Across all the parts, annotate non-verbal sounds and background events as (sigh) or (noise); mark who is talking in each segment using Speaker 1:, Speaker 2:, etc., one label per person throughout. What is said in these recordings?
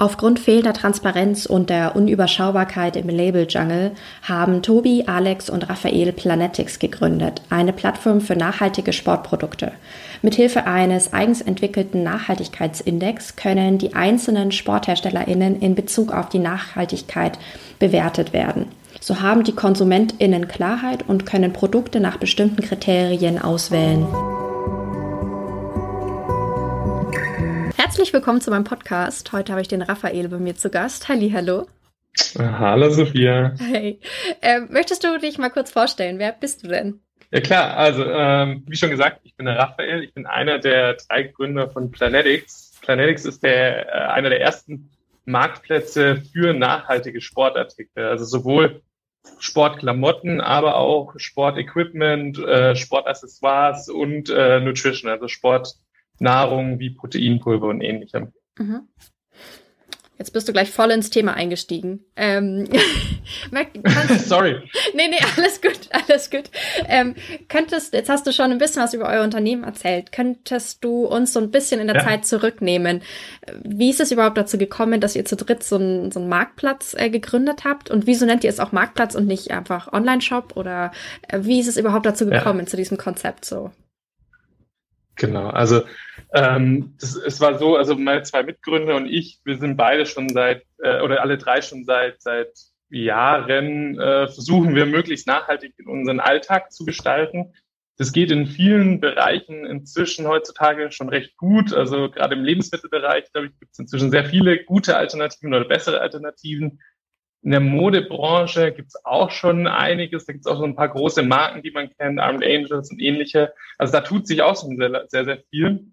Speaker 1: Aufgrund fehlender Transparenz und der Unüberschaubarkeit im Label-Jungle haben Tobi, Alex und Raphael Planetics gegründet, eine Plattform für nachhaltige Sportprodukte. Mithilfe eines eigens entwickelten Nachhaltigkeitsindex können die einzelnen SportherstellerInnen in Bezug auf die Nachhaltigkeit bewertet werden. So haben die KonsumentInnen Klarheit und können Produkte nach bestimmten Kriterien auswählen. Herzlich willkommen zu meinem Podcast. Heute habe ich den Raphael bei mir zu Gast. Halli, hallo.
Speaker 2: Hallo Sophia.
Speaker 1: Hey. Äh, möchtest du dich mal kurz vorstellen? Wer bist du denn?
Speaker 2: Ja klar, also ähm, wie schon gesagt, ich bin der Raphael. Ich bin einer der drei Gründer von Planetics. Planetics ist der, äh, einer der ersten Marktplätze für nachhaltige Sportartikel. Also sowohl Sportklamotten, aber auch Sportequipment, äh, Sportaccessoires und äh, Nutrition, also Sport Nahrung wie Proteinpulver und ähnlichem. Mhm.
Speaker 1: Jetzt bist du gleich voll ins Thema eingestiegen. Ähm, (laughs) (laughs)
Speaker 2: Sorry.
Speaker 1: Nee, nee, alles gut, alles gut. Ähm, könntest, jetzt hast du schon ein bisschen was über euer Unternehmen erzählt. Könntest du uns so ein bisschen in der ja. Zeit zurücknehmen? Wie ist es überhaupt dazu gekommen, dass ihr zu dritt so einen, so einen Marktplatz äh, gegründet habt? Und wieso nennt ihr es auch Marktplatz und nicht einfach Online-Shop? Oder äh, wie ist es überhaupt dazu gekommen, ja. zu diesem Konzept so?
Speaker 2: Genau, also ähm, das, es war so, also meine zwei Mitgründer und ich, wir sind beide schon seit, äh, oder alle drei schon seit, seit Jahren, äh, versuchen wir möglichst nachhaltig in unseren Alltag zu gestalten. Das geht in vielen Bereichen inzwischen heutzutage schon recht gut. Also gerade im Lebensmittelbereich, glaube ich, gibt es inzwischen sehr viele gute Alternativen oder bessere Alternativen. In der Modebranche gibt es auch schon einiges. Da gibt es auch so ein paar große Marken, die man kennt, Armed Angels und ähnliche. Also da tut sich auch schon sehr, sehr, sehr viel.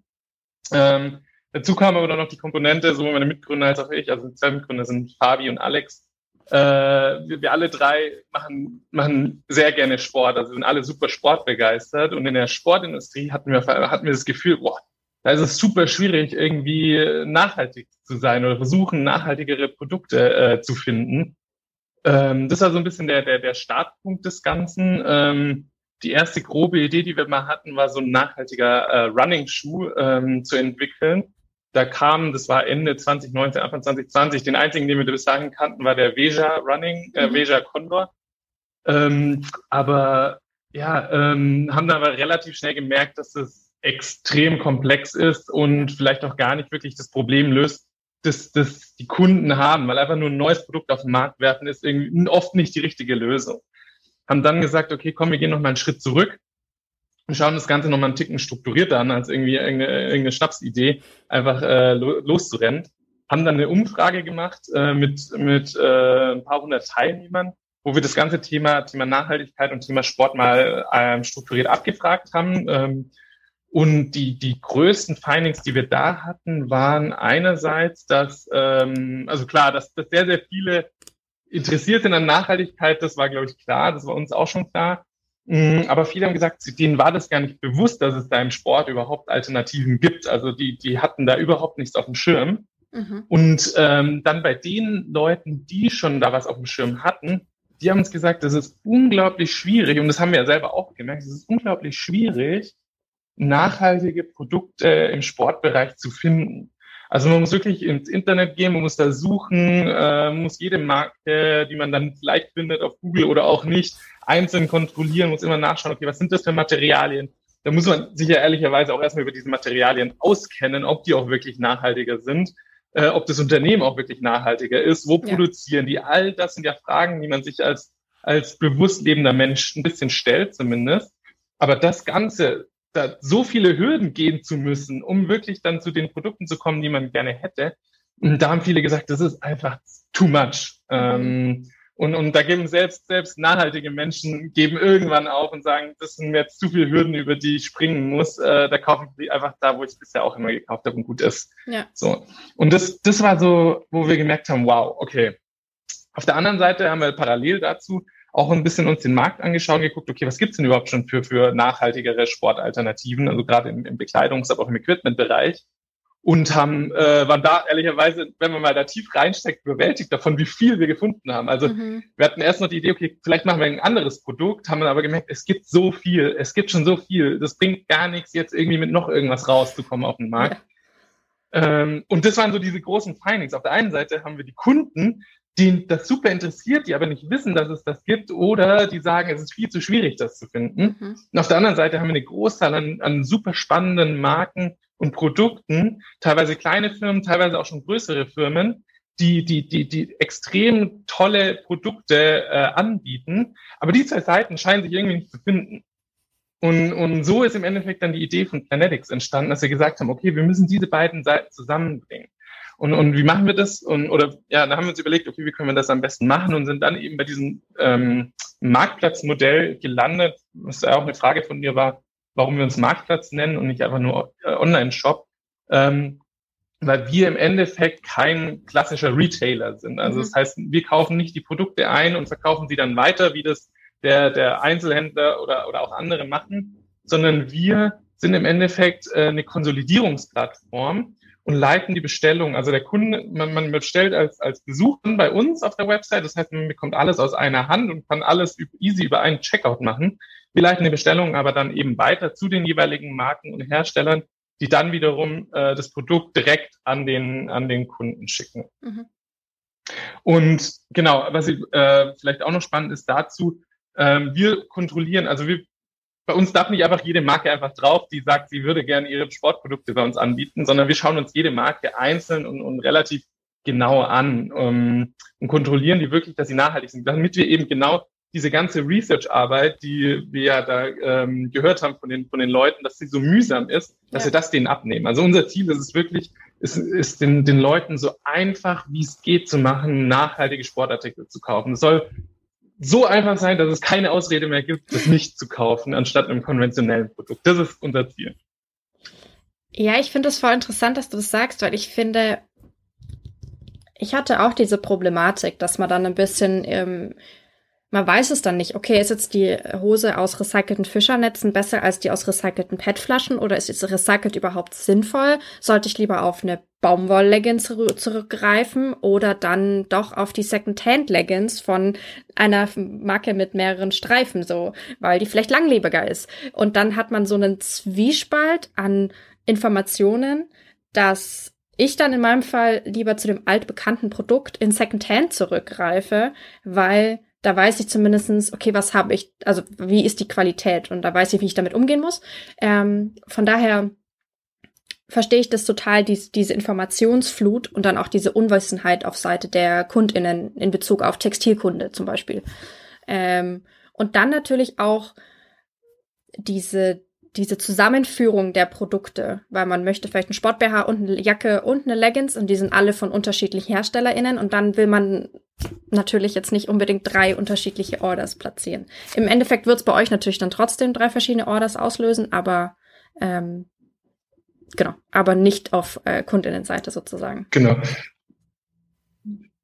Speaker 2: Ähm, dazu kam aber dann noch die Komponente, sowohl meine Mitgründer als auch ich, also die zwei Mitgründer sind Fabi und Alex. Äh, wir, wir alle drei machen, machen sehr gerne Sport, also sind alle super sportbegeistert. Und in der Sportindustrie hatten wir, hatten wir das Gefühl, boah, da ist es super schwierig, irgendwie nachhaltig zu sein oder versuchen, nachhaltigere Produkte äh, zu finden. Ähm, das war so ein bisschen der, der, der Startpunkt des Ganzen. Ähm, die erste grobe Idee, die wir mal hatten, war so ein nachhaltiger äh, Running-Schuh ähm, zu entwickeln. Da kam, das war Ende 2019, Anfang 2020, den einzigen, den wir bis dahin kannten, war der Veja Running, äh, mhm. Veja Condor. Ähm, aber ja, ähm, haben dann aber relativ schnell gemerkt, dass es extrem komplex ist und vielleicht auch gar nicht wirklich das Problem löst, das, das die Kunden haben, weil einfach nur ein neues Produkt auf den Markt werfen ist irgendwie oft nicht die richtige Lösung haben dann gesagt, okay, komm, wir gehen noch mal einen Schritt zurück und schauen das Ganze noch mal einen Ticken strukturierter an, als irgendwie irgendeine, irgendeine Schnapsidee einfach äh, loszurennen. Haben dann eine Umfrage gemacht äh, mit, mit äh, ein paar hundert Teilnehmern, wo wir das ganze Thema, Thema Nachhaltigkeit und Thema Sport mal ähm, strukturiert abgefragt haben. Ähm, und die, die größten Findings, die wir da hatten, waren einerseits, dass, ähm, also klar, dass, dass sehr, sehr viele interessiert sind an Nachhaltigkeit, das war, glaube ich, klar, das war uns auch schon klar. Mm, aber viele haben gesagt, denen war das gar nicht bewusst, dass es da im Sport überhaupt Alternativen gibt. Also die, die hatten da überhaupt nichts auf dem Schirm. Mhm. Und ähm, dann bei den Leuten, die schon da was auf dem Schirm hatten, die haben uns gesagt, das ist unglaublich schwierig, und das haben wir ja selber auch gemerkt, es ist unglaublich schwierig, nachhaltige Produkte im Sportbereich zu finden. Also man muss wirklich ins Internet gehen, man muss da suchen, äh, muss jede Marke, die man dann vielleicht findet auf Google oder auch nicht, einzeln kontrollieren, muss immer nachschauen, okay, was sind das für Materialien? Da muss man sich ja ehrlicherweise auch erstmal über diese Materialien auskennen, ob die auch wirklich nachhaltiger sind, äh, ob das Unternehmen auch wirklich nachhaltiger ist, wo ja. produzieren die? All das sind ja Fragen, die man sich als, als bewusst lebender Mensch ein bisschen stellt zumindest. Aber das Ganze da so viele Hürden gehen zu müssen, um wirklich dann zu den Produkten zu kommen, die man gerne hätte. Und da haben viele gesagt, das ist einfach too much. Ähm, und, und da geben selbst, selbst nachhaltige Menschen geben irgendwann auf und sagen, das sind mir jetzt zu viele Hürden, über die ich springen muss. Äh, da kaufe ich einfach da, wo ich es bisher auch immer gekauft habe und gut ist. Ja. So. Und das, das war so, wo wir gemerkt haben, wow, okay. Auf der anderen Seite haben wir parallel dazu auch ein bisschen uns den Markt angeschaut geguckt, okay, was gibt's denn überhaupt schon für, für nachhaltigere Sportalternativen, also gerade im, im Bekleidungs-, aber auch im Equipment-Bereich und haben, äh, waren da ehrlicherweise, wenn man mal da tief reinsteckt, überwältigt davon, wie viel wir gefunden haben. Also mhm. wir hatten erst noch die Idee, okay, vielleicht machen wir ein anderes Produkt, haben dann aber gemerkt, es gibt so viel, es gibt schon so viel, das bringt gar nichts, jetzt irgendwie mit noch irgendwas rauszukommen auf den Markt. Ja. Ähm, und das waren so diese großen Findings. Auf der einen Seite haben wir die Kunden, die das super interessiert, die aber nicht wissen, dass es das gibt oder die sagen, es ist viel zu schwierig, das zu finden. Mhm. Und auf der anderen Seite haben wir eine Großzahl an, an super spannenden Marken und Produkten, teilweise kleine Firmen, teilweise auch schon größere Firmen, die, die, die, die extrem tolle Produkte äh, anbieten. Aber die zwei Seiten scheinen sich irgendwie nicht zu finden. Und, und so ist im Endeffekt dann die Idee von Planetics entstanden, dass wir gesagt haben, okay, wir müssen diese beiden Seiten zusammenbringen. Und, und wie machen wir das? Und, oder ja, da haben wir uns überlegt, okay, wie können wir das am besten machen und sind dann eben bei diesem ähm, Marktplatzmodell gelandet, was ja auch eine Frage von mir war, warum wir uns Marktplatz nennen und nicht einfach nur äh, Online-Shop. Ähm, weil wir im Endeffekt kein klassischer Retailer sind. Also mhm. das heißt, wir kaufen nicht die Produkte ein und verkaufen sie dann weiter, wie das der, der Einzelhändler oder, oder auch andere machen, sondern wir sind im Endeffekt äh, eine Konsolidierungsplattform, und leiten die Bestellung. Also der Kunde, man, man bestellt als, als Besuch bei uns auf der Website. Das heißt, man bekommt alles aus einer Hand und kann alles easy über einen Checkout machen. Wir leiten die Bestellung aber dann eben weiter zu den jeweiligen Marken und Herstellern, die dann wiederum äh, das Produkt direkt an den, an den Kunden schicken. Mhm. Und genau, was ich, äh, vielleicht auch noch spannend ist dazu, äh, wir kontrollieren, also wir bei uns darf nicht einfach jede Marke einfach drauf, die sagt, sie würde gerne ihre Sportprodukte bei uns anbieten, sondern wir schauen uns jede Marke einzeln und, und relativ genau an um, ähm, und kontrollieren die wirklich, dass sie nachhaltig sind, damit wir eben genau diese ganze Research-Arbeit, die wir ja da ähm, gehört haben von den, von den Leuten, dass sie so mühsam ist, dass ja. wir das denen abnehmen. Also unser Ziel ist es wirklich, ist, ist den, den Leuten so einfach, wie es geht, zu machen, nachhaltige Sportartikel zu kaufen. Es soll so einfach sein, dass es keine Ausrede mehr gibt, das nicht zu kaufen, anstatt einem konventionellen Produkt. Das ist unser Ziel.
Speaker 1: Ja, ich finde es voll interessant, dass du das sagst, weil ich finde, ich hatte auch diese Problematik, dass man dann ein bisschen ähm, man weiß es dann nicht. Okay, ist jetzt die Hose aus recycelten Fischernetzen besser als die aus recycelten PET-Flaschen oder ist jetzt recycelt überhaupt sinnvoll? Sollte ich lieber auf eine Baumwoll-Leggings zurückgreifen oder dann doch auf die Second-Hand-Leggings von einer Marke mit mehreren Streifen so, weil die vielleicht langlebiger ist. Und dann hat man so einen Zwiespalt an Informationen, dass ich dann in meinem Fall lieber zu dem altbekannten Produkt in Second-Hand zurückgreife, weil da weiß ich zumindestens, okay, was habe ich, also wie ist die Qualität und da weiß ich, wie ich damit umgehen muss. Ähm, von daher verstehe ich das total, dies, diese Informationsflut und dann auch diese Unwissenheit auf Seite der KundInnen in Bezug auf Textilkunde zum Beispiel. Ähm, und dann natürlich auch diese diese Zusammenführung der Produkte, weil man möchte vielleicht einen Sport-BH und eine Jacke und eine Leggings und die sind alle von unterschiedlichen HerstellerInnen und dann will man natürlich jetzt nicht unbedingt drei unterschiedliche Orders platzieren. Im Endeffekt wird es bei euch natürlich dann trotzdem drei verschiedene Orders auslösen, aber ähm, genau, aber nicht auf äh, Kundinnenseite sozusagen.
Speaker 2: Genau.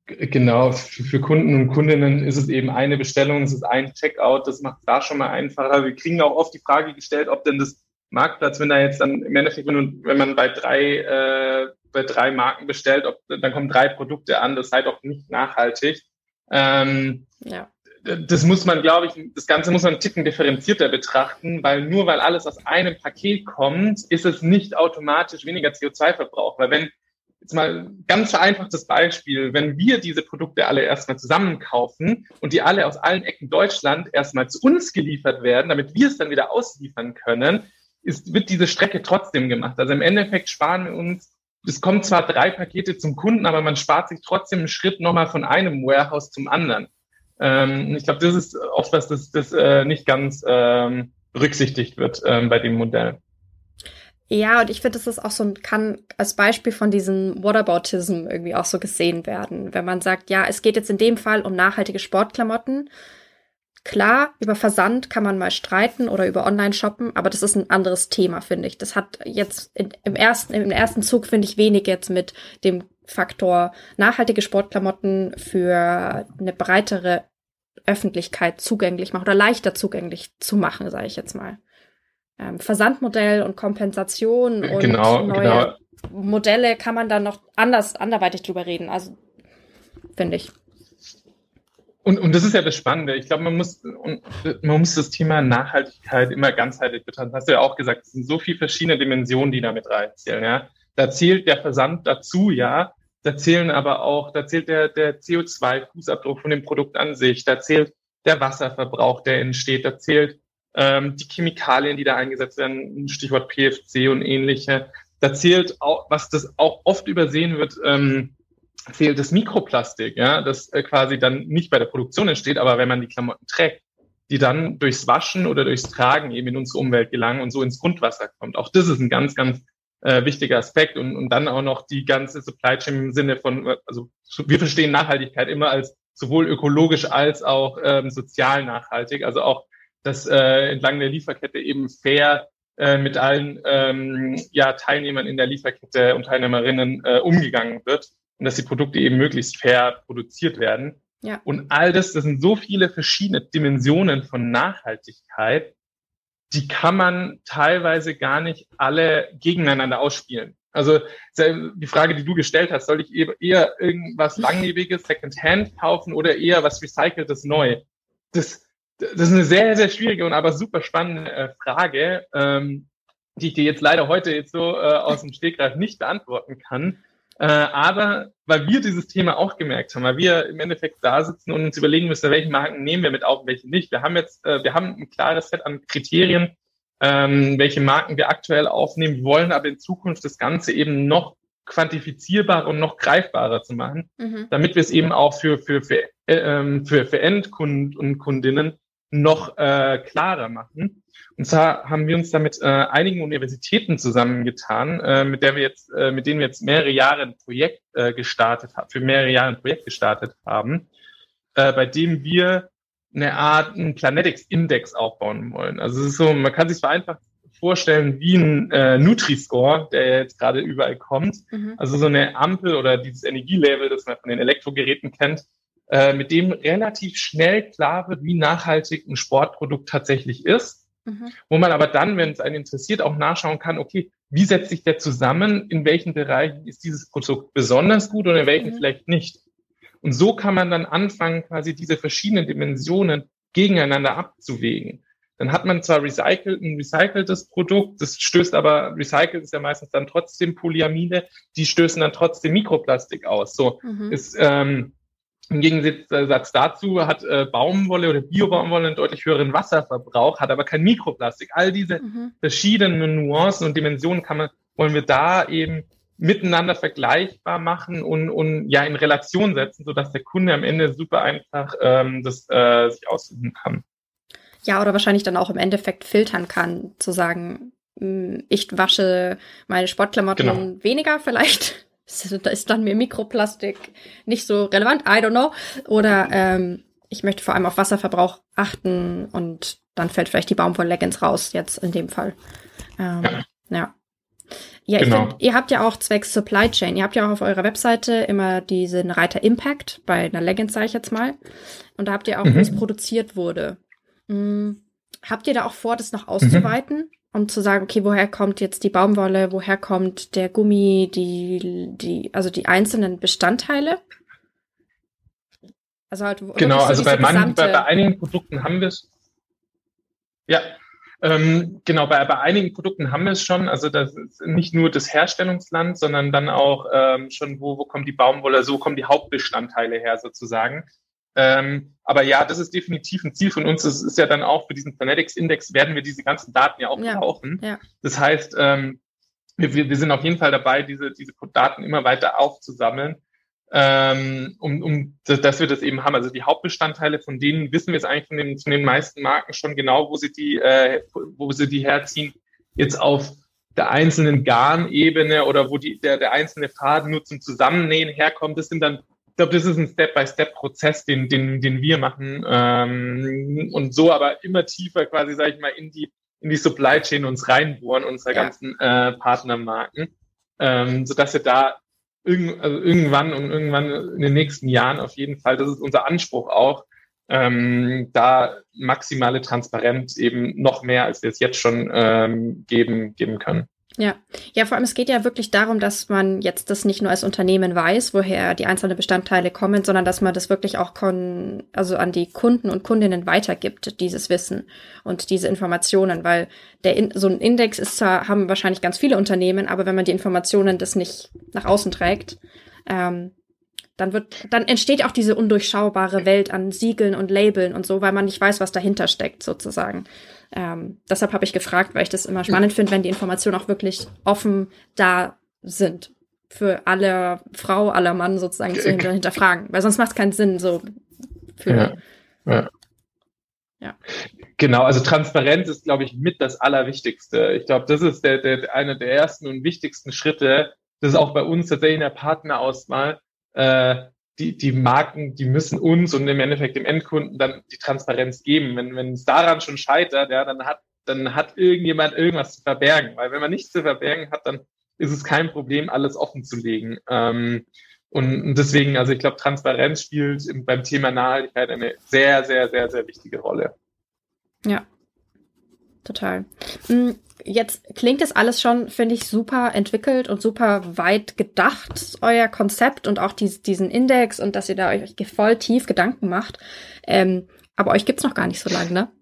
Speaker 2: Genau, für Kunden und Kundinnen ist es eben eine Bestellung, es ist ein Checkout, das macht es da schon mal einfacher. Wir kriegen auch oft die Frage gestellt, ob denn das Marktplatz, wenn da jetzt dann im Endeffekt, wenn, wenn man bei drei, äh, bei drei Marken bestellt, ob, dann kommen drei Produkte an, das sei doch nicht nachhaltig. Ähm, ja. Das muss man, glaube ich, das Ganze muss man einen Ticken differenzierter betrachten, weil nur weil alles aus einem Paket kommt, ist es nicht automatisch weniger CO2-Verbrauch. Weil wenn jetzt mal ganz vereinfachtes Beispiel, wenn wir diese Produkte alle erstmal zusammenkaufen und die alle aus allen Ecken Deutschland erstmal zu uns geliefert werden, damit wir es dann wieder ausliefern können, ist, wird diese Strecke trotzdem gemacht. Also im Endeffekt sparen wir uns, es kommen zwar drei Pakete zum Kunden, aber man spart sich trotzdem einen Schritt nochmal von einem Warehouse zum anderen. Ähm, ich glaube, das ist oft was, das, das äh, nicht ganz ähm, berücksichtigt wird ähm, bei dem Modell.
Speaker 1: Ja, und ich finde, das ist auch so ein, kann als Beispiel von diesem Whataboutism irgendwie auch so gesehen werden. Wenn man sagt, ja, es geht jetzt in dem Fall um nachhaltige Sportklamotten. Klar, über Versand kann man mal streiten oder über Online-Shoppen, aber das ist ein anderes Thema, finde ich. Das hat jetzt in, im ersten, im ersten Zug, finde ich, wenig jetzt mit dem Faktor nachhaltige Sportklamotten für eine breitere Öffentlichkeit zugänglich machen oder leichter zugänglich zu machen, sage ich jetzt mal. Ähm, Versandmodell und Kompensation und
Speaker 2: genau,
Speaker 1: neue genau. Modelle kann man dann noch anders, anderweitig drüber reden. Also finde ich.
Speaker 2: Und, und das ist ja das Spannende. Ich glaube, man muss, man muss das Thema Nachhaltigkeit immer ganzheitlich betrachten. Hast du ja auch gesagt, es sind so viele verschiedene Dimensionen, die damit reinzählen. Ja? Da zählt der Versand dazu, ja. Da zählen aber auch, da zählt der, der CO2-Fußabdruck von dem Produkt an sich. Da zählt der Wasserverbrauch, der entsteht. Da zählt ähm, die Chemikalien, die da eingesetzt werden, Stichwort PFC und ähnliche. Da zählt auch, was das auch oft übersehen wird, ähm, zählt das Mikroplastik, ja, das äh, quasi dann nicht bei der Produktion entsteht, aber wenn man die Klamotten trägt, die dann durchs Waschen oder durchs Tragen eben in unsere Umwelt gelangen und so ins Grundwasser kommt. Auch das ist ein ganz, ganz äh, wichtiger Aspekt und, und dann auch noch die ganze Supply Chain im Sinne von, also wir verstehen Nachhaltigkeit immer als sowohl ökologisch als auch ähm, sozial nachhaltig, also auch, dass äh, entlang der Lieferkette eben fair äh, mit allen ähm, ja, Teilnehmern in der Lieferkette und Teilnehmerinnen äh, umgegangen wird und dass die Produkte eben möglichst fair produziert werden. Ja. Und all das, das sind so viele verschiedene Dimensionen von Nachhaltigkeit, die kann man teilweise gar nicht alle gegeneinander ausspielen. Also die Frage, die du gestellt hast, soll ich eher irgendwas langlebiges Secondhand kaufen oder eher was recyceltes neu? Das, das ist eine sehr, sehr schwierige und aber super spannende äh, Frage, ähm, die ich dir jetzt leider heute jetzt so äh, aus dem Stegreif nicht beantworten kann. Äh, aber weil wir dieses Thema auch gemerkt haben, weil wir im Endeffekt da sitzen und uns überlegen müssen, welche Marken nehmen wir mit auf, welche nicht. Wir haben jetzt, äh, wir haben ein klares Set an Kriterien, ähm, welche Marken wir aktuell aufnehmen, wollen aber in Zukunft das Ganze eben noch quantifizierbarer und noch greifbarer zu machen, mhm. damit wir es eben auch für, für, für, äh, ähm, für, für Endkunden und Kundinnen noch äh, klarer machen. Und zwar haben wir uns da mit äh, einigen Universitäten zusammengetan, äh, mit der wir jetzt, äh, mit denen wir jetzt mehrere Jahre ein Projekt äh, gestartet haben, für mehrere Jahre ein Projekt gestartet haben, äh, bei dem wir eine Art einen Planetics-Index aufbauen wollen. Also es ist so, man kann sich vereinfacht vorstellen wie ein äh, Nutri-Score, der jetzt gerade überall kommt. Mhm. Also so eine Ampel oder dieses Energielabel, das man von den Elektrogeräten kennt, äh, mit dem relativ schnell klar wird, wie nachhaltig ein Sportprodukt tatsächlich ist Mhm. Wo man aber dann, wenn es einen interessiert, auch nachschauen kann, okay, wie setzt sich der zusammen, in welchen Bereichen ist dieses Produkt besonders gut und in welchen mhm. vielleicht nicht. Und so kann man dann anfangen, quasi diese verschiedenen Dimensionen gegeneinander abzuwägen. Dann hat man zwar recycelt, ein recyceltes Produkt, das stößt aber, recycelt ist ja meistens dann trotzdem Polyamide, die stößen dann trotzdem Mikroplastik aus. So mhm. ist ähm, im Gegensatz dazu hat äh, Baumwolle oder Biobaumwolle einen deutlich höheren Wasserverbrauch, hat aber kein Mikroplastik. All diese mhm. verschiedenen Nuancen und Dimensionen kann man, wollen wir da eben miteinander vergleichbar machen und, und ja in Relation setzen, sodass der Kunde am Ende super einfach ähm, das äh, sich aussuchen kann.
Speaker 1: Ja, oder wahrscheinlich dann auch im Endeffekt filtern kann, zu sagen, hm, ich wasche meine Sportklamotten genau. weniger vielleicht da ist dann mir Mikroplastik nicht so relevant, I don't know. Oder ähm, ich möchte vor allem auf Wasserverbrauch achten und dann fällt vielleicht die Baumwoll-Leggings raus, jetzt in dem Fall. Ähm, ja. ja. Ja, genau. ich find, ihr habt ja auch zwecks Supply Chain, ihr habt ja auch auf eurer Webseite immer diesen Reiter Impact, bei einer Leggings sage ich jetzt mal. Und da habt ihr auch, mhm. wo es produziert wurde. Hm, habt ihr da auch vor, das noch auszuweiten? Mhm um zu sagen, okay, woher kommt jetzt die Baumwolle, woher kommt der Gummi, die, die, also die einzelnen Bestandteile?
Speaker 2: Also halt, genau, also bei, manchen, bei, bei einigen Produkten haben wir es. Ja, ähm, genau, bei, bei einigen Produkten haben wir es schon. Also das ist nicht nur das Herstellungsland, sondern dann auch ähm, schon, wo, wo kommt die Baumwolle, so kommen die Hauptbestandteile her sozusagen. Ähm, aber ja, das ist definitiv ein Ziel von uns. Das ist ja dann auch für diesen Planetics-Index werden wir diese ganzen Daten ja auch ja, brauchen. Ja. Das heißt, ähm, wir, wir sind auf jeden Fall dabei, diese, diese Daten immer weiter aufzusammeln, ähm, um, um dass wir das eben haben. Also die Hauptbestandteile, von denen wissen wir es eigentlich von den, von den meisten Marken schon genau, wo sie die, äh, wo sie die herziehen. Jetzt auf der einzelnen Garnebene oder wo die, der, der einzelne Faden nur zum Zusammennähen herkommt, das sind dann ich glaube, das ist ein Step-by-Step-Prozess, den, den, den wir machen ähm, und so aber immer tiefer quasi, sage ich mal, in die in die Supply Chain uns reinbohren, unsere ja. ganzen äh, Partnermarken, ähm, so dass wir da irgend, also irgendwann und irgendwann in den nächsten Jahren auf jeden Fall, das ist unser Anspruch auch, ähm, da maximale Transparenz eben noch mehr, als wir es jetzt schon ähm, geben, geben können.
Speaker 1: Ja, ja, vor allem es geht ja wirklich darum, dass man jetzt das nicht nur als Unternehmen weiß, woher die einzelnen Bestandteile kommen, sondern dass man das wirklich auch kon also an die Kunden und Kundinnen weitergibt, dieses Wissen und diese Informationen, weil der in so ein Index ist zwar, haben wahrscheinlich ganz viele Unternehmen, aber wenn man die Informationen das nicht nach außen trägt, ähm, dann wird, dann entsteht auch diese undurchschaubare Welt an Siegeln und Labeln und so, weil man nicht weiß, was dahinter steckt, sozusagen. Ähm, deshalb habe ich gefragt, weil ich das immer spannend finde, wenn die Informationen auch wirklich offen da sind. Für alle Frau, aller Mann sozusagen zu hinter, hinterfragen. Weil sonst macht es keinen Sinn, so für.
Speaker 2: Ja. ja. ja. Genau, also Transparenz ist, glaube ich, mit das Allerwichtigste. Ich glaube, das ist der, der, einer der ersten und wichtigsten Schritte. Das ist auch bei uns tatsächlich in der Partnerauswahl äh, die, die Marken, die müssen uns und im Endeffekt dem Endkunden dann die Transparenz geben. Wenn, wenn es daran schon scheitert, ja, dann hat, dann hat irgendjemand irgendwas zu verbergen. Weil wenn man nichts zu verbergen hat, dann ist es kein Problem, alles offen zu legen. Ähm, und deswegen, also ich glaube, Transparenz spielt beim Thema Nachhaltigkeit eine sehr, sehr, sehr, sehr wichtige Rolle.
Speaker 1: Ja, total. Hm, jetzt klingt das alles schon, finde ich, super entwickelt und super weit gedacht, euer Konzept und auch dies, diesen Index und dass ihr da euch voll tief Gedanken macht. Ähm, aber euch gibt's noch gar nicht so lange, ne? (laughs)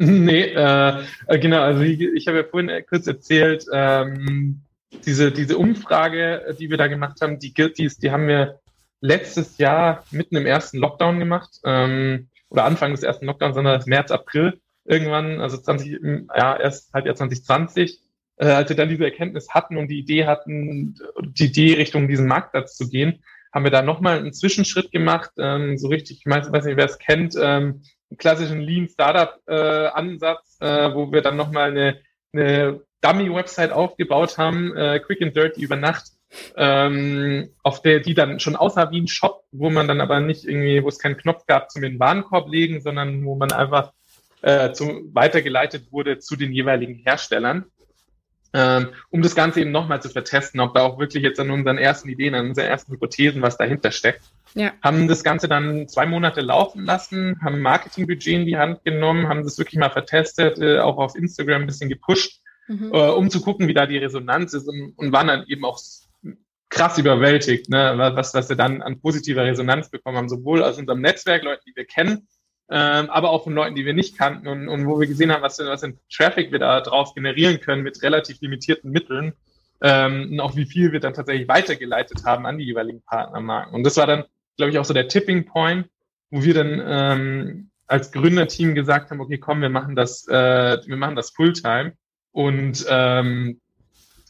Speaker 2: Nee, äh, äh, genau, also ich, ich habe ja vorhin kurz erzählt, ähm, diese, diese Umfrage, die wir da gemacht haben, die, die, die haben wir letztes Jahr mitten im ersten Lockdown gemacht, ähm, oder Anfang des ersten Lockdowns, sondern März, April irgendwann, also 20, ja, erst Halbjahr 2020, äh, als wir dann diese Erkenntnis hatten und die Idee hatten, die Idee Richtung diesen Marktplatz zu gehen, haben wir da nochmal einen Zwischenschritt gemacht, ähm, so richtig, ich weiß, weiß nicht, wer es kennt, ähm, einen klassischen Lean Startup äh, Ansatz, äh, wo wir dann nochmal eine, eine Dummy-Website aufgebaut haben, äh, Quick and Dirty über Nacht, ähm, auf der die dann schon aussah wie ein Shop, wo man dann aber nicht irgendwie, wo es keinen Knopf gab zum in den Warenkorb legen, sondern wo man einfach äh, zum, weitergeleitet wurde zu den jeweiligen Herstellern, ähm, um das Ganze eben nochmal zu vertesten, ob da auch wirklich jetzt an unseren ersten Ideen, an unseren ersten Hypothesen, was dahinter steckt. Ja. Haben das Ganze dann zwei Monate laufen lassen, haben Marketingbudget in die Hand genommen, haben das wirklich mal vertestet, äh, auch auf Instagram ein bisschen gepusht, mhm. äh, um zu gucken, wie da die Resonanz ist und, und waren dann eben auch krass überwältigt, ne, was, was wir dann an positiver Resonanz bekommen haben, sowohl aus unserem Netzwerk, Leuten, die wir kennen, ähm, aber auch von Leuten, die wir nicht kannten und, und wo wir gesehen haben, was, für, was für Traffic wir da drauf generieren können mit relativ limitierten Mitteln ähm, und auch wie viel wir dann tatsächlich weitergeleitet haben an die jeweiligen Partnermarken. Und das war dann, glaube ich, auch so der Tipping Point, wo wir dann ähm, als Gründerteam gesagt haben, okay, komm, wir machen das, äh, wir machen das Fulltime und ähm,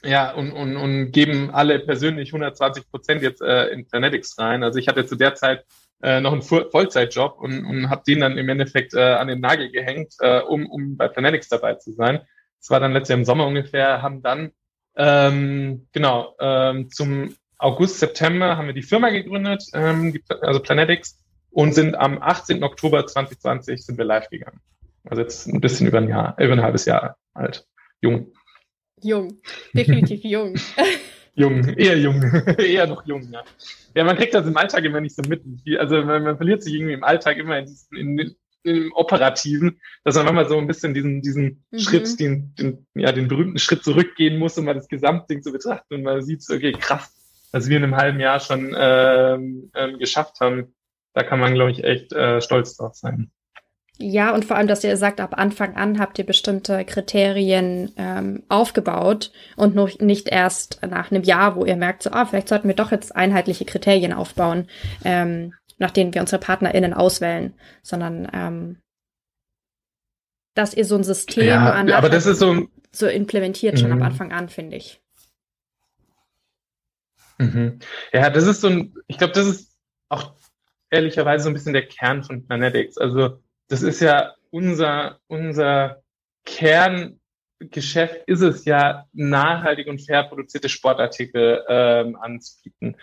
Speaker 2: ja, und, und, und geben alle persönlich 120 Prozent jetzt äh, in Planetics rein. Also ich hatte zu der Zeit äh, noch einen Vollzeitjob und, und habe den dann im Endeffekt äh, an den Nagel gehängt, äh, um, um bei Planetics dabei zu sein. Das war dann letztes Jahr im Sommer ungefähr, haben dann ähm, genau ähm, zum August, September haben wir die Firma gegründet, ähm, also Planetics, und sind am 18. Oktober 2020 sind wir live gegangen. Also jetzt ein bisschen über ein Jahr, über ein halbes Jahr alt. Jung.
Speaker 1: Jung, (laughs) definitiv jung. (laughs)
Speaker 2: jung, eher jung, (laughs) eher noch jung, ja. Ja, man kriegt das im Alltag immer nicht so mit. Also man, man verliert sich irgendwie im Alltag immer in, diesen, in, im Operativen, dass man manchmal so ein bisschen diesen, diesen mhm. Schritt, den, den, ja, den berühmten Schritt zurückgehen muss, um mal das Gesamtding zu betrachten und man sieht, okay, krass, was wir in einem halben Jahr schon ähm, ähm, geschafft haben. Da kann man, glaube ich, echt äh, stolz drauf sein.
Speaker 1: Ja, und vor allem, dass ihr sagt, ab Anfang an habt ihr bestimmte Kriterien ähm, aufgebaut und noch nicht erst nach einem Jahr, wo ihr merkt, so, ah, vielleicht sollten wir doch jetzt einheitliche Kriterien aufbauen, ähm, nach denen wir unsere PartnerInnen auswählen, sondern ähm, dass ihr so ein System
Speaker 2: ja, an aber das ist so,
Speaker 1: so implementiert schon mhm. ab Anfang an, finde ich.
Speaker 2: Mhm. Ja, das ist so ein, ich glaube, das ist auch ehrlicherweise so ein bisschen der Kern von Planetics. Also das ist ja unser, unser Kerngeschäft ist es ja, nachhaltig und fair produzierte Sportartikel ähm, anzubieten.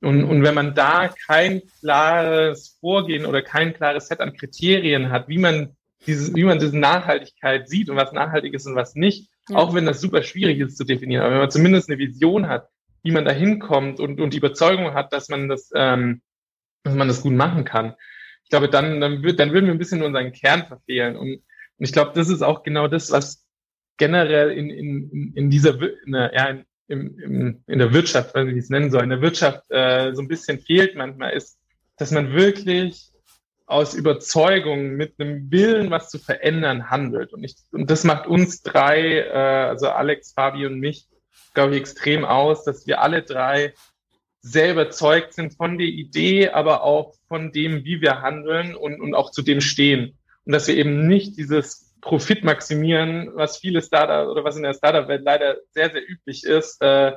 Speaker 2: Und, und wenn man da kein klares Vorgehen oder kein klares Set an Kriterien hat, wie man dieses, wie man diese Nachhaltigkeit sieht und was nachhaltig ist und was nicht, ja. auch wenn das super schwierig ist zu definieren, aber wenn man zumindest eine Vision hat, wie man da hinkommt und, und die Überzeugung hat, dass man das ähm, dass man das gut machen kann. Ich glaube, dann, dann, wird, dann würden wir ein bisschen unseren Kern verfehlen. Und, und ich glaube, das ist auch genau das, was generell in, in, in dieser, in der, ja, in, in, in der Wirtschaft, wie ich es nennen soll, in der Wirtschaft äh, so ein bisschen fehlt manchmal, ist, dass man wirklich aus Überzeugung mit einem Willen, was zu verändern, handelt. Und, ich, und das macht uns drei, äh, also Alex, Fabi und mich, glaube ich, extrem aus, dass wir alle drei sehr überzeugt sind von der Idee, aber auch von dem, wie wir handeln und, und auch zu dem stehen. Und dass wir eben nicht dieses Profit maximieren, was viele Startups oder was in der Startup-Welt leider sehr, sehr üblich ist, äh,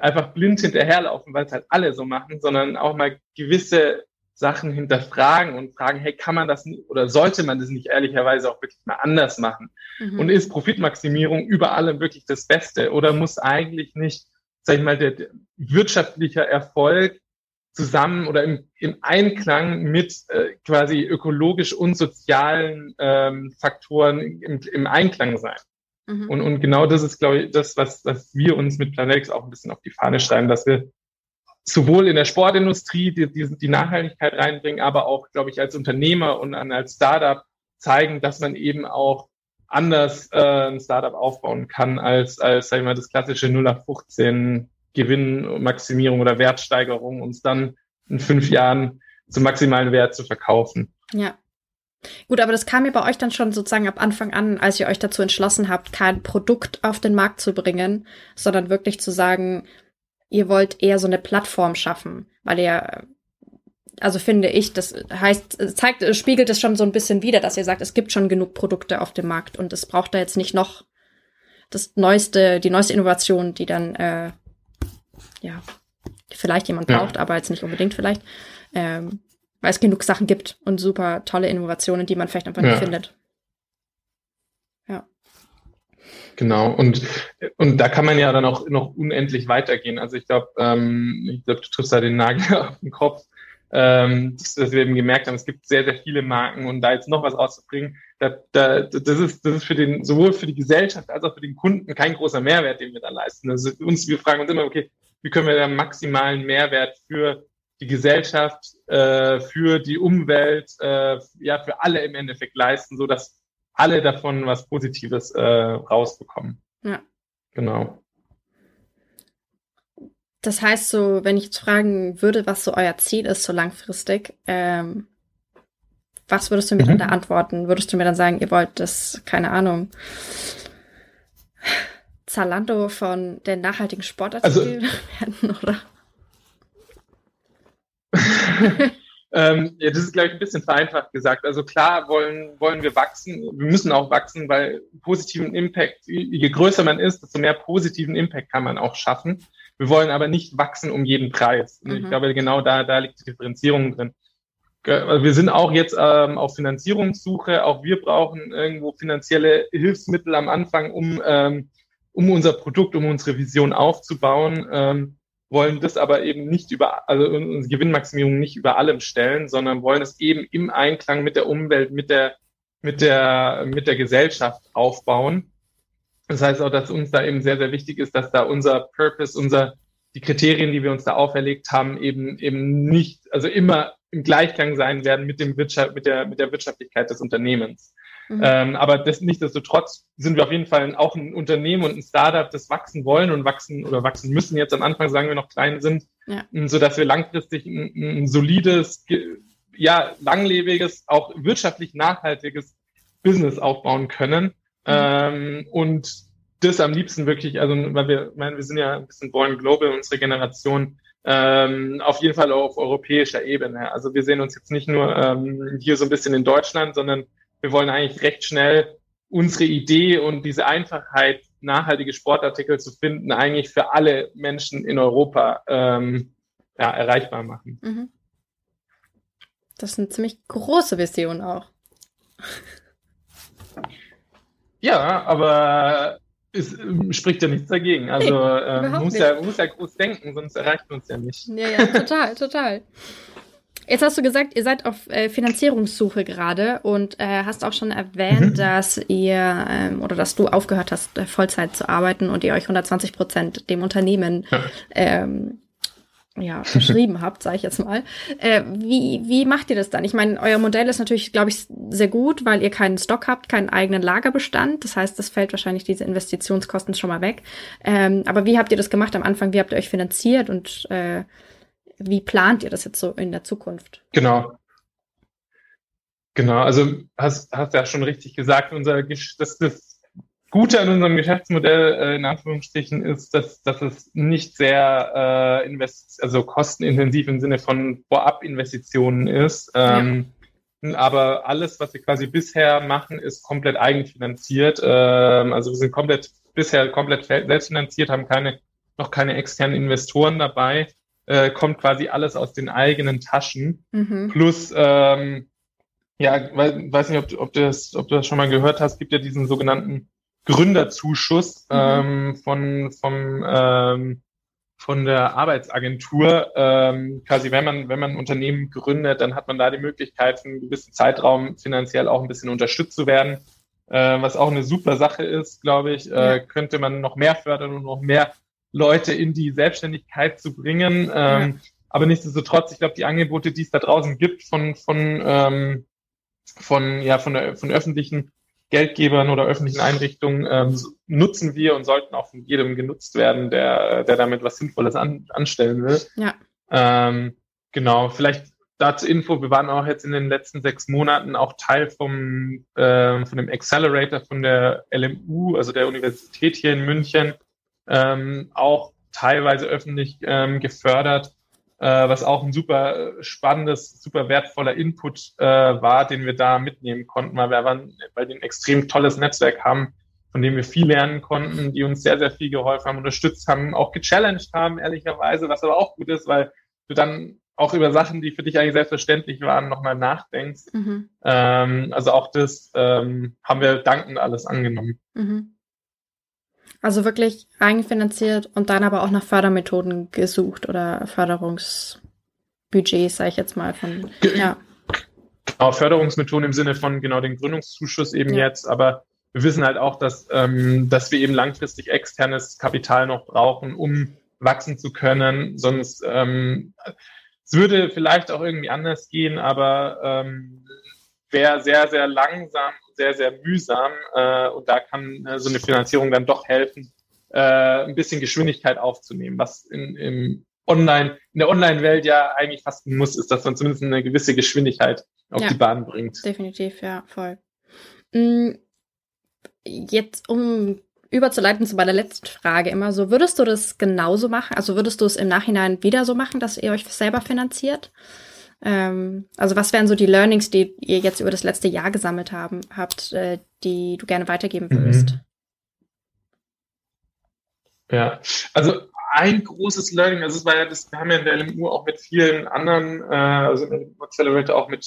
Speaker 2: einfach blind hinterherlaufen, weil es halt alle so machen, sondern auch mal gewisse Sachen hinterfragen und fragen, hey, kann man das nicht oder sollte man das nicht ehrlicherweise auch wirklich mal anders machen? Mhm. Und ist Profitmaximierung über allem wirklich das Beste oder muss eigentlich nicht, sag ich mal, der, der wirtschaftliche Erfolg zusammen oder im, im Einklang mit äh, quasi ökologisch und sozialen ähm, Faktoren im, im Einklang sein. Mhm. Und, und genau das ist, glaube ich, das, was, was wir uns mit Planex auch ein bisschen auf die Fahne schreiben, dass wir sowohl in der Sportindustrie die, die, die Nachhaltigkeit reinbringen, aber auch, glaube ich, als Unternehmer und als Startup zeigen, dass man eben auch anders äh, ein Startup aufbauen kann als, als sag ich mal, das klassische 0 auf 15 Gewinnmaximierung oder Wertsteigerung, uns dann in fünf Jahren zum maximalen Wert zu verkaufen.
Speaker 1: Ja. Gut, aber das kam ja bei euch dann schon sozusagen ab Anfang an, als ihr euch dazu entschlossen habt, kein Produkt auf den Markt zu bringen, sondern wirklich zu sagen, ihr wollt eher so eine Plattform schaffen, weil ihr, also finde ich, das heißt, zeigt, spiegelt es schon so ein bisschen wieder, dass ihr sagt, es gibt schon genug Produkte auf dem Markt und es braucht da jetzt nicht noch das neueste, die neueste Innovation, die dann äh, ja, vielleicht jemand braucht, ja. aber jetzt nicht unbedingt vielleicht, ähm, weil es genug Sachen gibt und super tolle Innovationen, die man vielleicht einfach ja. nicht findet.
Speaker 2: Ja. Genau, und, und da kann man ja dann auch noch unendlich weitergehen. Also ich glaube, ähm, ich glaube, du triffst da den Nagel (laughs) auf den Kopf, ähm, dass, wir eben gemerkt haben, es gibt sehr, sehr viele Marken und da jetzt noch was auszubringen, da, da, das, ist, das ist für den, sowohl für die Gesellschaft als auch für den Kunden kein großer Mehrwert, den wir da leisten. Also uns, wir fragen uns immer, okay, wie können wir den maximalen Mehrwert für die Gesellschaft, äh, für die Umwelt, äh, ja, für alle im Endeffekt leisten, so dass alle davon was Positives äh, rausbekommen.
Speaker 1: Ja.
Speaker 2: Genau.
Speaker 1: Das heißt so, wenn ich jetzt fragen würde, was so euer Ziel ist, so langfristig, ähm, was würdest du mir mhm. dann da antworten? Würdest du mir dann sagen, ihr wollt das, keine Ahnung, Zalando von den nachhaltigen Sportartikeln also, (laughs) werden, oder? (laughs)
Speaker 2: ähm, ja, das ist, glaube ich, ein bisschen vereinfacht gesagt. Also klar wollen, wollen wir wachsen. Wir müssen auch wachsen, weil positiven Impact, je größer man ist, desto mehr positiven Impact kann man auch schaffen. Wir wollen aber nicht wachsen um jeden Preis. Und mhm. ich glaube, genau da, da liegt die Differenzierung drin. Wir sind auch jetzt ähm, auf Finanzierungssuche. Auch wir brauchen irgendwo finanzielle Hilfsmittel am Anfang, um ähm, um unser Produkt, um unsere Vision aufzubauen, ähm, wollen das aber eben nicht über, also unsere Gewinnmaximierung nicht über allem stellen, sondern wollen es eben im Einklang mit der Umwelt, mit der, mit der, mit der Gesellschaft aufbauen. Das heißt auch, dass uns da eben sehr, sehr wichtig ist, dass da unser Purpose, unser, die Kriterien, die wir uns da auferlegt haben, eben, eben nicht, also immer im Gleichklang sein werden mit dem Wirtschaft, mit der, mit der Wirtschaftlichkeit des Unternehmens. Mhm. Ähm, aber das, nichtsdestotrotz sind wir auf jeden Fall auch ein Unternehmen und ein Startup, das wachsen wollen und wachsen oder wachsen müssen. Jetzt am Anfang sagen wir noch klein sind, ja. so dass wir langfristig ein, ein solides, ja, langlebiges, auch wirtschaftlich nachhaltiges Business aufbauen können. Ähm, und das am liebsten wirklich, also weil wir, meine, wir sind ja ein bisschen born global, unsere Generation, ähm, auf jeden Fall auf europäischer Ebene. Also wir sehen uns jetzt nicht nur ähm, hier so ein bisschen in Deutschland, sondern wir wollen eigentlich recht schnell unsere Idee und diese Einfachheit, nachhaltige Sportartikel zu finden, eigentlich für alle Menschen in Europa ähm, ja, erreichbar machen. Mhm.
Speaker 1: Das ist eine ziemlich große Vision auch.
Speaker 2: Ja, aber es ähm, spricht ja nichts dagegen. Also nee, ähm, muss, ja, muss ja groß denken, sonst erreicht man uns ja nicht.
Speaker 1: Ja, ja, (laughs) total, total. Jetzt hast du gesagt, ihr seid auf äh, Finanzierungssuche gerade und äh, hast auch schon erwähnt, mhm. dass ihr ähm, oder dass du aufgehört hast, äh, Vollzeit zu arbeiten und ihr euch 120 Prozent dem Unternehmen ähm, ja, verschrieben (laughs) habt, sage ich jetzt mal. Äh, wie, wie macht ihr das dann? Ich meine, euer Modell ist natürlich, glaube ich, sehr gut, weil ihr keinen Stock habt, keinen eigenen Lagerbestand. Das heißt, das fällt wahrscheinlich diese Investitionskosten schon mal weg. Ähm, aber wie habt ihr das gemacht am Anfang? Wie habt ihr euch finanziert und äh, wie plant ihr das jetzt so in der Zukunft?
Speaker 2: Genau. Genau, also hast, hast ja schon richtig gesagt, unser das, das Gute an unserem Geschäftsmodell äh, in Anführungsstrichen ist, dass, dass es nicht sehr äh, invest also kostenintensiv im Sinne von Vorab-Investitionen ist. Ähm, ja. Aber alles, was wir quasi bisher machen, ist komplett eigenfinanziert. Ähm, also wir sind komplett bisher komplett selbstfinanziert, haben keine noch keine externen Investoren dabei. Äh, kommt quasi alles aus den eigenen Taschen. Mhm. Plus ähm, ja, weiß nicht, ob, ob, du das, ob du das schon mal gehört hast, gibt ja diesen sogenannten Gründerzuschuss mhm. ähm, von, vom, ähm, von der Arbeitsagentur. Ähm, quasi, wenn man, wenn man ein Unternehmen gründet, dann hat man da die Möglichkeit, für einen gewissen Zeitraum finanziell auch ein bisschen unterstützt zu werden. Äh, was auch eine super Sache ist, glaube ich, äh, könnte man noch mehr fördern und noch mehr Leute in die Selbstständigkeit zu bringen. Ähm, ja. Aber nichtsdestotrotz, ich glaube, die Angebote, die es da draußen gibt von, von, ähm, von, ja, von, der, von öffentlichen Geldgebern oder öffentlichen Einrichtungen ähm, nutzen wir und sollten auch von jedem genutzt werden, der, der damit was Sinnvolles an, anstellen will. Ja. Ähm, genau, vielleicht dazu Info, wir waren auch jetzt in den letzten sechs Monaten auch Teil vom, äh, von dem Accelerator von der LMU, also der Universität hier in München, ähm, auch teilweise öffentlich ähm, gefördert was auch ein super spannendes, super wertvoller Input äh, war, den wir da mitnehmen konnten, weil wir waren, weil wir ein extrem tolles Netzwerk haben, von dem wir viel lernen konnten, die uns sehr, sehr viel geholfen haben, unterstützt haben, auch gechallenged haben, ehrlicherweise, was aber auch gut ist, weil du dann auch über Sachen, die für dich eigentlich selbstverständlich waren, nochmal nachdenkst. Mhm. Ähm, also auch das ähm, haben wir dankend alles angenommen. Mhm.
Speaker 1: Also wirklich eigenfinanziert und dann aber auch nach Fördermethoden gesucht oder Förderungsbudgets, sage ich jetzt mal von. Ja.
Speaker 2: Genau, Förderungsmethoden im Sinne von genau den Gründungszuschuss eben ja. jetzt, aber wir wissen halt auch, dass, ähm, dass wir eben langfristig externes Kapital noch brauchen, um wachsen zu können. Sonst ähm, es würde vielleicht auch irgendwie anders gehen, aber ähm, wäre sehr, sehr langsam sehr, sehr mühsam äh, und da kann äh, so eine Finanzierung dann doch helfen, äh, ein bisschen Geschwindigkeit aufzunehmen, was in, im Online, in der Online-Welt ja eigentlich fast muss, ist, dass man zumindest eine gewisse Geschwindigkeit auf ja, die Bahn bringt.
Speaker 1: Definitiv, ja, voll. Mm, jetzt, um überzuleiten zu meiner letzten Frage immer so, würdest du das genauso machen? Also würdest du es im Nachhinein wieder so machen, dass ihr euch selber finanziert? Ähm, also was wären so die Learnings, die ihr jetzt über das letzte Jahr gesammelt haben, habt, äh, die du gerne weitergeben mhm. würdest?
Speaker 2: Ja, also ein großes Learning, also es war ja das, wir haben ja in der LMU auch mit vielen anderen, äh, also in der LMU Accelerator auch mit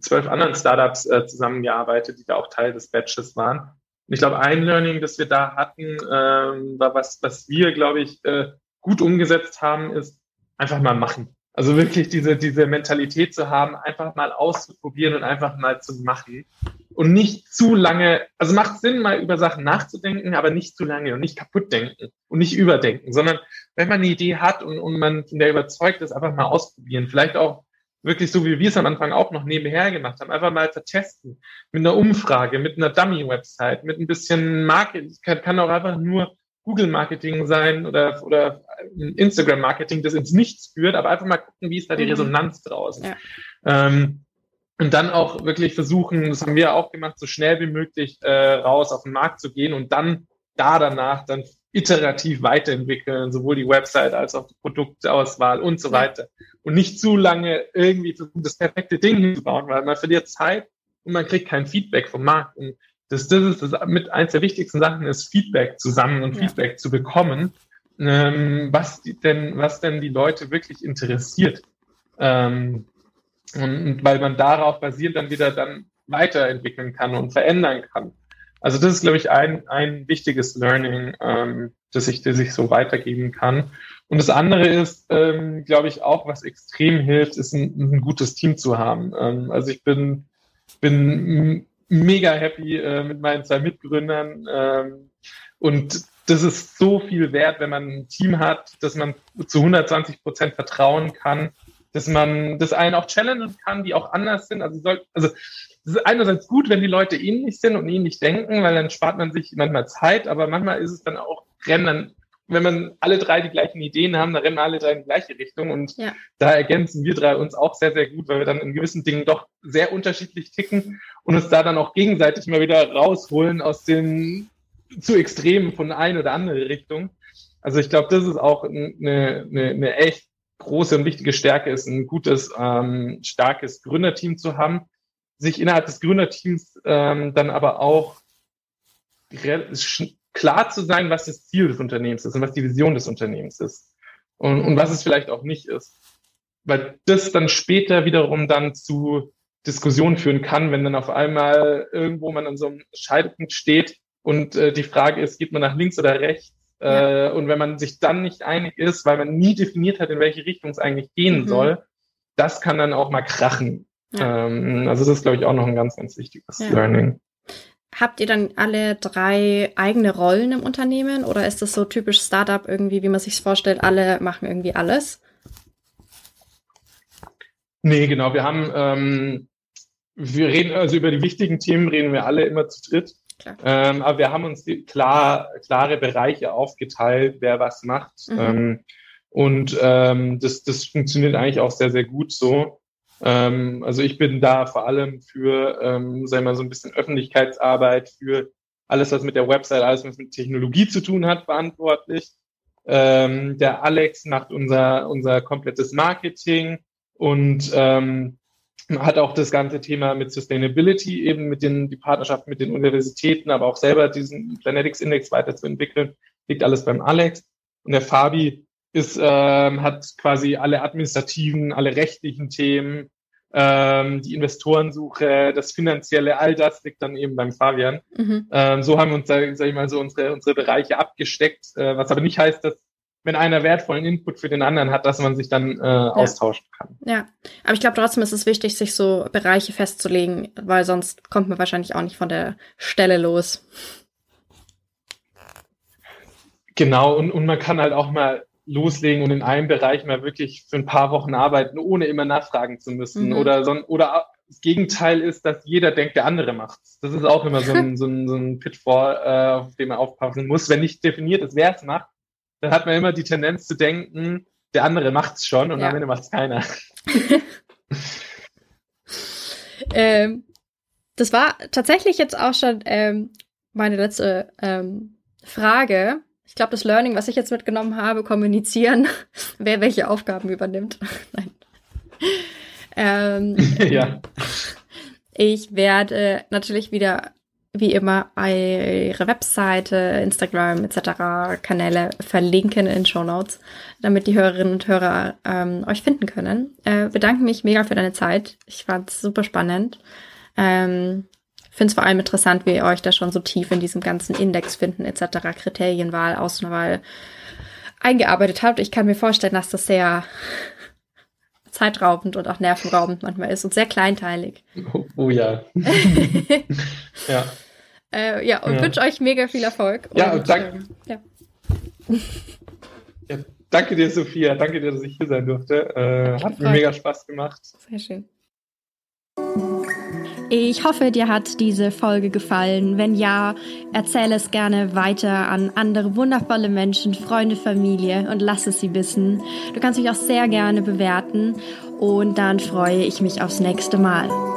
Speaker 2: zwölf anderen Startups äh, zusammengearbeitet, die da auch Teil des Batches waren. Und ich glaube, ein Learning, das wir da hatten, ähm, war was, was wir, glaube ich, äh, gut umgesetzt haben, ist einfach mal machen. Also wirklich diese, diese Mentalität zu haben, einfach mal auszuprobieren und einfach mal zu machen. Und nicht zu lange, also macht Sinn, mal über Sachen nachzudenken, aber nicht zu lange und nicht kaputt denken und nicht überdenken, sondern wenn man eine Idee hat und, und man von der überzeugt ist, einfach mal ausprobieren. Vielleicht auch wirklich so, wie wir es am Anfang auch noch nebenher gemacht haben, einfach mal vertesten. Mit einer Umfrage, mit einer Dummy-Website, mit ein bisschen Marketing. Kann, kann auch einfach nur Google-Marketing sein oder, oder Instagram-Marketing, das ins Nichts führt, aber einfach mal gucken, wie ist da die mhm. Resonanz draußen. Ja. Ähm, und dann auch wirklich versuchen, das haben wir auch gemacht, so schnell wie möglich äh, raus auf den Markt zu gehen und dann da danach dann iterativ weiterentwickeln, sowohl die Website als auch die Produktauswahl und so weiter. Und nicht zu lange irgendwie das perfekte Ding hinzubauen, weil man verliert Zeit und man kriegt kein Feedback vom Markt. Und das, das ist das mit eins der wichtigsten Sachen ist, Feedback zusammen und ja. Feedback zu bekommen, ähm, was denn, was denn die Leute wirklich interessiert. Ähm, und, weil man darauf basierend dann wieder dann weiterentwickeln kann und verändern kann. Also das ist, glaube ich, ein, ein wichtiges Learning, ähm, das ich, das ich so weitergeben kann. Und das andere ist, ähm, glaube ich, auch, was extrem hilft, ist ein, ein gutes Team zu haben. Ähm, also ich bin, bin mega happy äh, mit meinen zwei Mitgründern. Ähm, und das ist so viel wert, wenn man ein Team hat, dass man zu 120 Prozent vertrauen kann, dass man das einen auch challengen kann, die auch anders sind. Also, soll, also es ist einerseits gut, wenn die Leute ähnlich sind und ähnlich denken, weil dann spart man sich manchmal Zeit, aber manchmal ist es dann auch, rennen dann, wenn man alle drei die gleichen Ideen haben, dann rennen alle drei in die gleiche Richtung und ja. da ergänzen wir drei uns auch sehr, sehr gut, weil wir dann in gewissen Dingen doch sehr unterschiedlich ticken und uns da dann auch gegenseitig mal wieder rausholen aus den zu Extremen von ein oder andere Richtung. Also ich glaube, das ist auch eine, eine, eine echt große und wichtige Stärke, ist ein gutes, ähm, starkes Gründerteam zu haben, sich innerhalb des Gründerteams ähm, dann aber auch klar zu sein, was das Ziel des Unternehmens ist und was die Vision des Unternehmens ist und, und was es vielleicht auch nicht ist. Weil das dann später wiederum dann zu Diskussionen führen kann, wenn dann auf einmal irgendwo man an so einem Scheidpunkt steht und äh, die Frage ist, geht man nach links oder rechts? Ja. Äh, und wenn man sich dann nicht einig ist, weil man nie definiert hat, in welche Richtung es eigentlich gehen mhm. soll, das kann dann auch mal krachen. Ja. Ähm, also das ist, glaube ich, auch noch ein ganz, ganz wichtiges ja. Learning.
Speaker 1: Habt ihr dann alle drei eigene Rollen im Unternehmen oder ist das so typisch Startup irgendwie, wie man sich vorstellt, alle machen irgendwie alles?
Speaker 2: Nee, genau. Wir haben, ähm, wir reden also über die wichtigen Themen reden wir alle immer zu dritt. Ähm, aber wir haben uns klar, klare Bereiche aufgeteilt, wer was macht. Mhm. Ähm, und ähm, das, das funktioniert eigentlich auch sehr, sehr gut so. Ähm, also ich bin da vor allem für, ähm, sagen wir mal, so ein bisschen Öffentlichkeitsarbeit, für alles, was mit der Website, alles, was mit Technologie zu tun hat, verantwortlich. Ähm, der Alex macht unser, unser komplettes Marketing und ähm, hat auch das ganze Thema mit Sustainability eben mit den die Partnerschaft mit den Universitäten, aber auch selber diesen Planetics Index weiterzuentwickeln, liegt alles beim Alex. Und der Fabi ist, ähm, hat quasi alle administrativen, alle rechtlichen Themen, ähm, die Investorensuche, das Finanzielle, all das liegt dann eben beim Fabian. Mhm. Ähm, so haben wir uns, sag, sag ich mal, so unsere, unsere Bereiche abgesteckt, äh, was aber nicht heißt, dass wenn einer wertvollen Input für den anderen hat, dass man sich dann äh, ja. austauschen kann.
Speaker 1: Ja, aber ich glaube trotzdem ist es wichtig, sich so Bereiche festzulegen, weil sonst kommt man wahrscheinlich auch nicht von der Stelle los.
Speaker 2: Genau, und, und man kann halt auch mal loslegen und in einem Bereich mal wirklich für ein paar Wochen arbeiten, ohne immer nachfragen zu müssen. Mhm. Oder, so, oder das Gegenteil ist, dass jeder denkt, der andere macht's. Das ist auch immer so ein, (laughs) so ein, so ein Pitfall, äh, auf den man aufpassen muss. Wenn nicht definiert ist, wer es macht, dann hat man immer die Tendenz zu denken, der andere macht's schon und ja. am Ende macht's keiner. (laughs)
Speaker 1: ähm, das war tatsächlich jetzt auch schon ähm, meine letzte ähm, Frage. Ich glaube, das Learning, was ich jetzt mitgenommen habe, kommunizieren, (laughs) wer welche Aufgaben übernimmt. (laughs) Nein. Ähm, ja. Ich werde natürlich wieder wie immer eure Webseite, Instagram etc. Kanäle verlinken in Show Notes, damit die Hörerinnen und Hörer ähm, euch finden können. Äh, bedanke mich mega für deine Zeit. Ich fand es super spannend. Ähm, Finde es vor allem interessant, wie ihr euch da schon so tief in diesem ganzen Index finden etc. Kriterienwahl, Auswahl eingearbeitet habt. Ich kann mir vorstellen, dass das sehr zeitraubend und auch nervenraubend manchmal ist und sehr kleinteilig.
Speaker 2: Oh, oh ja. (laughs)
Speaker 1: ja. Äh, ja, und ja. wünsche euch mega viel Erfolg.
Speaker 2: Ja, und, danke. Ähm, ja. (laughs) ja. danke dir, Sophia. Danke dir, dass ich hier sein durfte. Äh, hat mir mega Spaß gemacht.
Speaker 1: Sehr schön. Ich hoffe, dir hat diese Folge gefallen. Wenn ja, erzähle es gerne weiter an andere wundervolle Menschen, Freunde, Familie und lass es sie wissen. Du kannst mich auch sehr gerne bewerten und dann freue ich mich aufs nächste Mal.